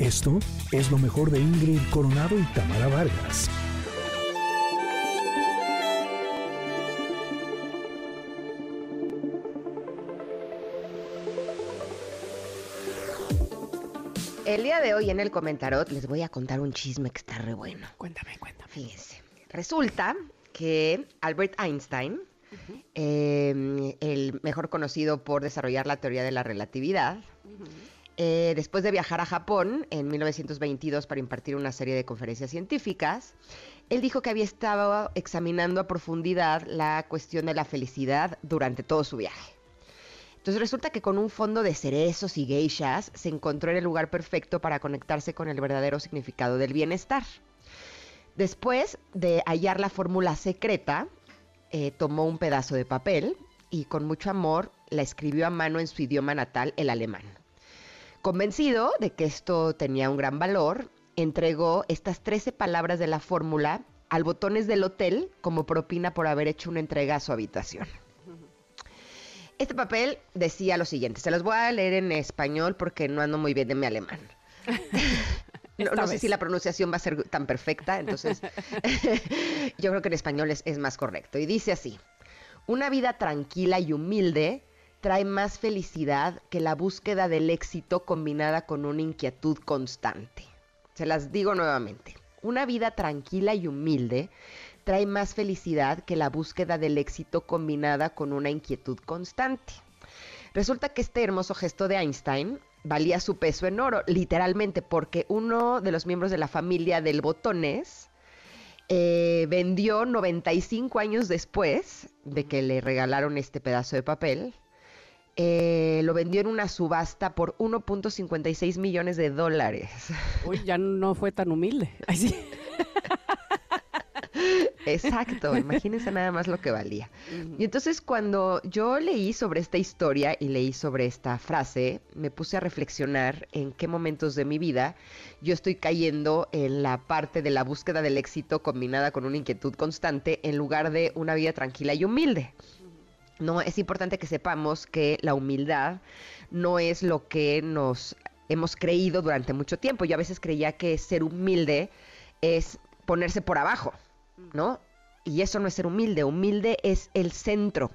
Esto es lo mejor de Ingrid Coronado y Tamara Vargas. El día de hoy en el comentarot les voy a contar un chisme que está re bueno. Cuéntame, cuéntame. Fíjense. Resulta que Albert Einstein, eh, el mejor conocido por desarrollar la teoría de la relatividad, eh, después de viajar a Japón en 1922 para impartir una serie de conferencias científicas, él dijo que había estado examinando a profundidad la cuestión de la felicidad durante todo su viaje. Entonces resulta que con un fondo de cerezos y geishas se encontró en el lugar perfecto para conectarse con el verdadero significado del bienestar. Después de hallar la fórmula secreta, eh, tomó un pedazo de papel y con mucho amor la escribió a mano en su idioma natal, el alemán. Convencido de que esto tenía un gran valor, entregó estas 13 palabras de la fórmula al botones del hotel como propina por haber hecho una entrega a su habitación. Este papel decía lo siguiente, se los voy a leer en español porque no ando muy bien de mi alemán. No, no sé si la pronunciación va a ser tan perfecta, entonces yo creo que en español es, es más correcto. Y dice así, una vida tranquila y humilde trae más felicidad que la búsqueda del éxito combinada con una inquietud constante. Se las digo nuevamente. Una vida tranquila y humilde trae más felicidad que la búsqueda del éxito combinada con una inquietud constante. Resulta que este hermoso gesto de Einstein valía su peso en oro, literalmente, porque uno de los miembros de la familia del Botones eh, vendió 95 años después de que le regalaron este pedazo de papel. Eh, lo vendió en una subasta por 1.56 millones de dólares. Uy, ya no fue tan humilde. Ay, sí. Exacto, imagínense nada más lo que valía. Y entonces cuando yo leí sobre esta historia y leí sobre esta frase, me puse a reflexionar en qué momentos de mi vida yo estoy cayendo en la parte de la búsqueda del éxito combinada con una inquietud constante en lugar de una vida tranquila y humilde. No, es importante que sepamos que la humildad no es lo que nos hemos creído durante mucho tiempo. Yo a veces creía que ser humilde es ponerse por abajo, ¿no? Y eso no es ser humilde, humilde es el centro.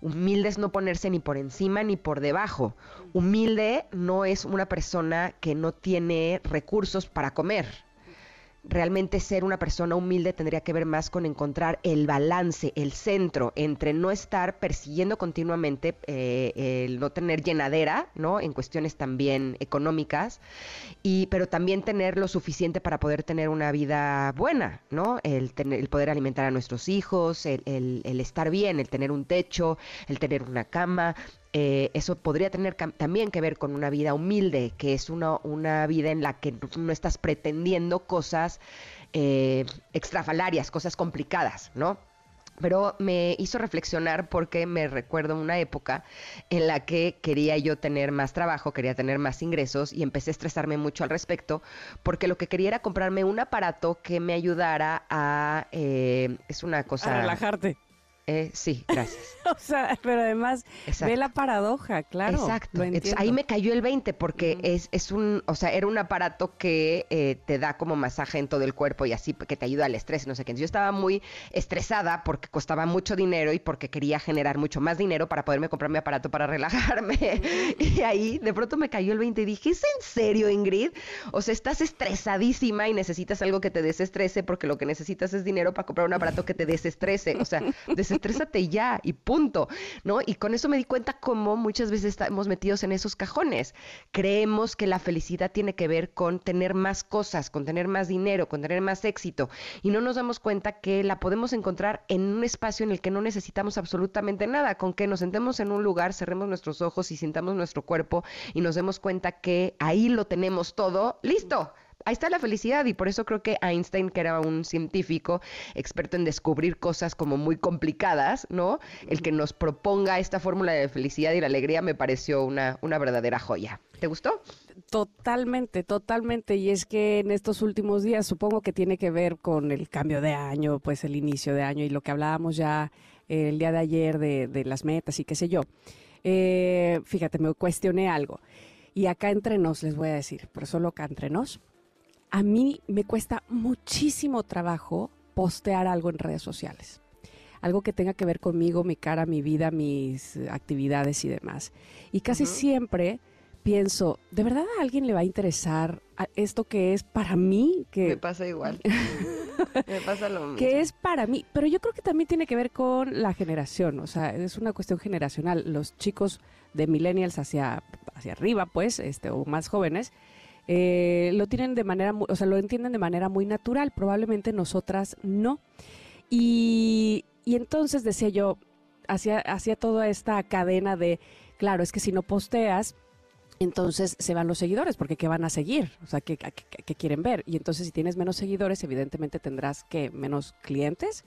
Humilde es no ponerse ni por encima ni por debajo. Humilde no es una persona que no tiene recursos para comer. Realmente ser una persona humilde tendría que ver más con encontrar el balance, el centro entre no estar persiguiendo continuamente eh, el no tener llenadera, ¿no? En cuestiones también económicas, y, pero también tener lo suficiente para poder tener una vida buena, ¿no? El, tener, el poder alimentar a nuestros hijos, el, el, el estar bien, el tener un techo, el tener una cama, eh, eso podría tener también que ver con una vida humilde, que es una, una vida en la que no estás pretendiendo cosas eh, extrafalarias, cosas complicadas, ¿no? Pero me hizo reflexionar porque me recuerdo una época en la que quería yo tener más trabajo, quería tener más ingresos y empecé a estresarme mucho al respecto porque lo que quería era comprarme un aparato que me ayudara a... Eh, es una cosa... A relajarte. Eh, sí, gracias. o sea, pero además Exacto. ve la paradoja, claro. Exacto. ahí me cayó el 20 porque es, es un, o sea, era un aparato que eh, te da como masaje en todo el cuerpo y así, que te ayuda al estrés, no sé qué. Yo estaba muy estresada porque costaba mucho dinero y porque quería generar mucho más dinero para poderme comprar mi aparato para relajarme. y ahí de pronto me cayó el 20 y dije, ¿es en serio, Ingrid? O sea, estás estresadísima y necesitas algo que te desestrese porque lo que necesitas es dinero para comprar un aparato que te desestrese. O sea, desestrésate ya y punto, ¿no? Y con eso me di cuenta cómo muchas veces estamos metidos en esos cajones. Creemos que la felicidad tiene que ver con tener más cosas, con tener más dinero, con tener más éxito. Y no nos damos cuenta que la podemos encontrar en un espacio en el que no necesitamos absolutamente nada, con que nos sentemos en un lugar, cerremos nuestros ojos y sintamos nuestro cuerpo y nos demos cuenta que ahí lo tenemos todo, listo. Ahí está la felicidad y por eso creo que Einstein, que era un científico experto en descubrir cosas como muy complicadas, ¿no? El que nos proponga esta fórmula de felicidad y la alegría me pareció una, una verdadera joya. ¿Te gustó? Totalmente, totalmente. Y es que en estos últimos días supongo que tiene que ver con el cambio de año, pues el inicio de año y lo que hablábamos ya eh, el día de ayer de, de las metas y qué sé yo. Eh, fíjate, me cuestioné algo. Y acá entre nos les voy a decir, pero solo acá entre nos, a mí me cuesta muchísimo trabajo postear algo en redes sociales. Algo que tenga que ver conmigo, mi cara, mi vida, mis actividades y demás. Y casi siempre pienso, ¿de verdad a alguien le va a interesar esto que es para mí? Que... Me pasa igual. Me pasa lo mismo. Que es para mí, pero yo creo que también tiene que ver con la generación, o sea, es una cuestión generacional. Los chicos de millennials hacia, hacia arriba, pues, este, o más jóvenes, eh, lo tienen de manera, o sea, lo entienden de manera muy natural, probablemente nosotras no. Y, entonces decía yo, hacía, hacía toda esta cadena de, claro, es que si no posteas, entonces se van los seguidores, porque ¿qué van a seguir? O sea, ¿qué, quieren ver? Y entonces si tienes menos seguidores, evidentemente tendrás que menos clientes.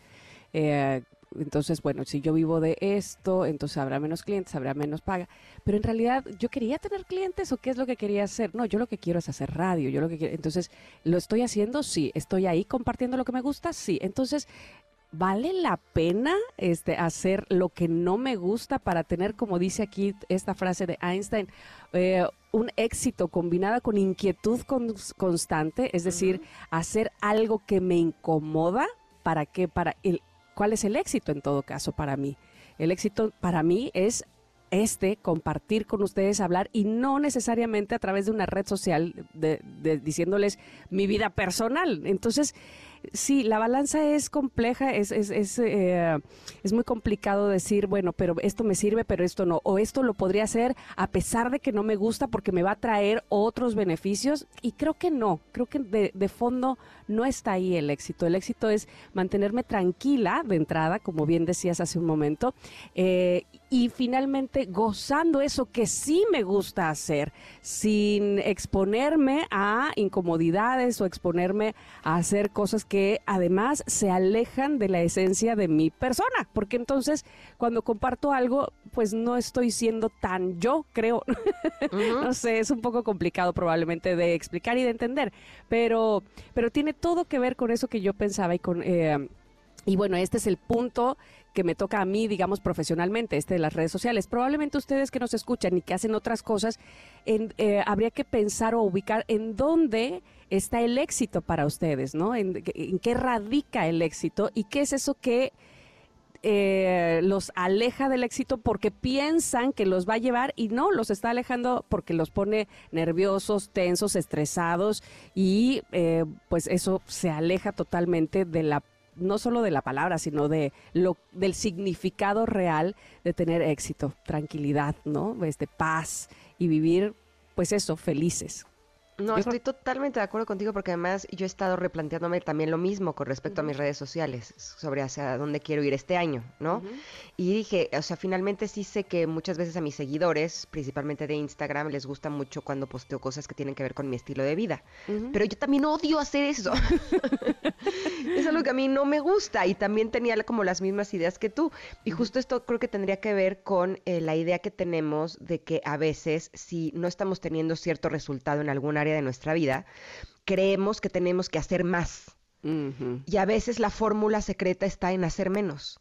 Eh, entonces, bueno, si yo vivo de esto, entonces habrá menos clientes, habrá menos paga. Pero en realidad, ¿yo quería tener clientes o qué es lo que quería hacer? No, yo lo que quiero es hacer radio. Yo lo que quiero, entonces, ¿lo estoy haciendo? Sí. ¿Estoy ahí compartiendo lo que me gusta? Sí. Entonces, ¿vale la pena este, hacer lo que no me gusta para tener, como dice aquí esta frase de Einstein, eh, un éxito combinada con inquietud constante? Es decir, hacer algo que me incomoda. ¿Para qué? Para el, ¿Cuál es el éxito en todo caso para mí? El éxito para mí es este, compartir con ustedes, hablar y no necesariamente a través de una red social de, diciéndoles mi vida personal. Entonces, sí, la balanza es compleja, es, es, es, eh, es, muy complicado decir, bueno, pero esto me sirve, pero esto no, o esto lo podría hacer a pesar de que no me gusta porque me va a traer otros beneficios, y creo que no, creo que de, de fondo no está ahí el éxito, el éxito es mantenerme tranquila de entrada, como bien decías hace un momento, eh, y finalmente gozando eso que sí me gusta hacer, sin exponerme a incomodidades o exponerme a hacer cosas que además se alejan de la esencia de mi persona, porque entonces cuando comparto algo, pues no estoy siendo tan yo, creo. no sé, es un poco complicado probablemente de explicar y de entender, pero, pero tiene todo que ver con eso que yo pensaba y con... Eh, y bueno, este es el punto que me toca a mí, digamos, profesionalmente, este de las redes sociales. Probablemente ustedes que nos escuchan y que hacen otras cosas, eh, habría que pensar o ubicar en dónde está el éxito para ustedes, ¿no? En, qué radica el éxito y qué es eso que eh, los aleja del éxito porque piensan que los va a llevar y no, los está alejando porque los pone nerviosos, tensos, estresados y eh, pues eso se aleja totalmente de la no solo de la palabra, sino de lo del significado real de tener éxito, tranquilidad, ¿no? Este paz y vivir pues eso, felices. No, estoy totalmente de acuerdo contigo porque además yo he estado replanteándome también lo mismo con respecto a mis redes sociales, sobre hacia dónde quiero ir este año, ¿no? Y dije, o sea, finalmente sí sé que muchas veces a mis seguidores, principalmente de Instagram, les gusta mucho cuando posteo cosas que tienen que ver con mi estilo de vida. Pero yo también odio hacer eso. es algo que a mí no me gusta y también tenía como las mismas ideas que tú. Y justo esto creo que tendría que ver con eh, la idea que tenemos de que a veces si no estamos teniendo cierto resultado en algún área de nuestra vida, creemos que tenemos que hacer más. Y a veces la fórmula secreta está en hacer menos.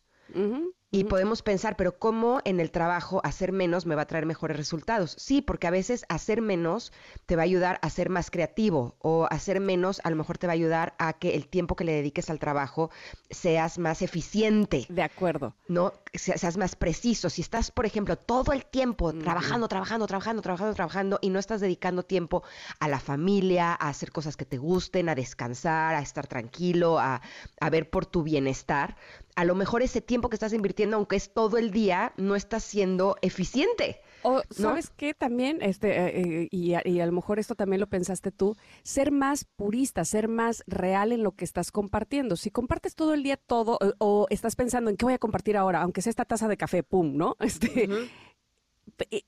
Y podemos pensar, pero ¿cómo en el trabajo hacer menos me va a traer mejores resultados? Sí, porque a veces hacer menos te va a ayudar a ser más creativo o hacer menos a lo mejor te va a ayudar a que el tiempo que le dediques al trabajo seas más eficiente. De acuerdo. ¿No? Seas más preciso. Si estás, por ejemplo, todo el tiempo trabajando, trabajando, trabajando, trabajando, trabajando y no estás dedicando tiempo a la familia, a hacer cosas que te gusten, a descansar, a estar tranquilo, a, a ver por tu bienestar, a lo mejor ese tiempo que estás invirtiendo, aunque es todo el día, no está siendo eficiente. O, ¿sabes qué? También, este, eh, eh, y, a, lo mejor esto también lo pensaste tú, ser más purista, ser más real en lo que estás compartiendo. Si compartes todo el día todo, o, estás pensando en qué voy a compartir ahora, aunque sea esta taza de café, pum, ¿no? Este,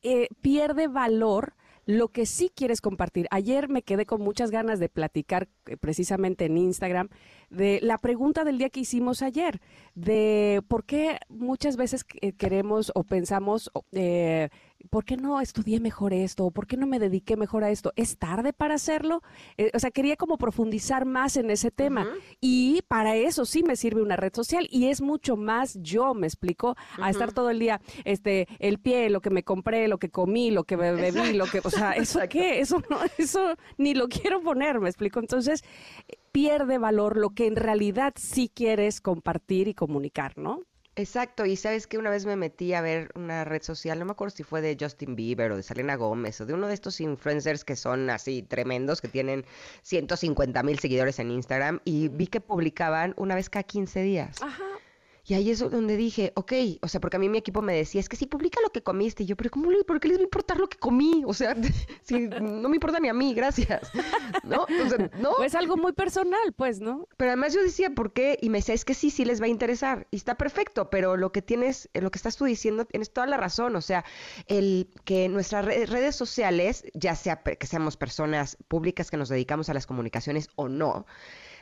eh, pierde valor lo que sí quieres compartir. Ayer me quedé con muchas ganas de platicar eh, precisamente en Instagram de la pregunta del día que hicimos ayer, de por qué muchas veces queremos o pensamos eh, ¿por qué no estudié mejor esto? ¿Por qué no me dediqué mejor a esto? ¿Es tarde para hacerlo? Eh, o sea, quería como profundizar más en ese tema. Y para eso sí me sirve una red social y es mucho más yo, me explico, a estar todo el día, este, el pie, lo que me compré, lo que comí, lo que bebí, lo que, o sea, ¿eso qué? Eso no, eso ni lo quiero poner, me explico. Entonces, pierde valor lo que en realidad sí quieres compartir y comunicar, ¿no? Exacto, y sabes que una vez me metí a ver una red social, no me acuerdo si fue de Justin Bieber o de Selena Gómez o de uno de estos influencers que son así tremendos, que tienen 150 mil seguidores en Instagram, y vi que publicaban una vez cada 15 días. Ajá. Y ahí es donde dije, ok, o sea, porque a mí mi equipo me decía, es que si publica lo que comiste. Y yo, pero ¿cómo, ¿por qué les va a importar lo que comí? O sea, si no me importa ni a mí, gracias. ¿No? Entonces, ¿no? Pues algo muy personal, pues, ¿no? Pero además yo decía, ¿por qué? Y me decía, es que sí, sí les va a interesar. Y está perfecto, pero lo que tienes, lo que estás tú diciendo, tienes toda la razón. O sea, el que nuestras redes sociales, ya sea que seamos personas públicas que nos dedicamos a las comunicaciones o no,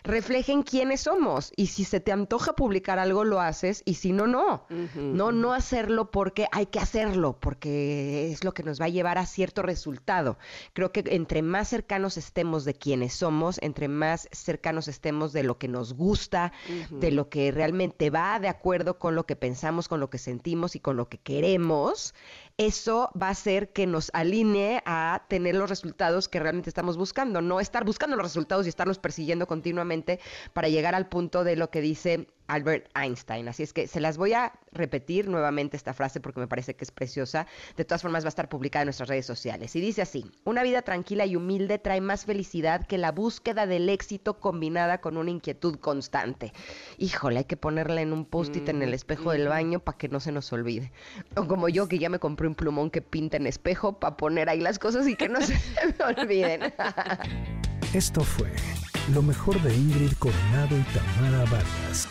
reflejen quiénes somos. Y si se te antoja publicar algo, lo haces, y si no, no. No, no hacerlo porque hay que hacerlo, porque es lo que nos va a llevar a cierto resultado. Creo que entre más cercanos estemos de quiénes somos, entre más cercanos estemos de lo que nos gusta, de lo que realmente va de acuerdo con lo que pensamos, con lo que sentimos y con lo que queremos, eso va a hacer que nos alinee a tener los resultados que realmente estamos buscando, no estar buscando los resultados y estarlos persiguiendo continuamente para llegar al punto de lo que dice Albert Einstein. Así es que se las voy a repetir nuevamente esta frase porque me parece que es preciosa. De todas formas va a estar publicada en nuestras redes sociales. Y dice así, una vida tranquila y humilde trae más felicidad que la búsqueda del éxito combinada con una inquietud constante. Híjole, hay que ponerla en un post-it en el espejo del baño para que no se nos olvide. O como yo que ya me compré un plumón que pinta en espejo para poner ahí las cosas y que no se me olviden. Esto fue lo mejor de Ingrid Coronado y Tamara Vargas.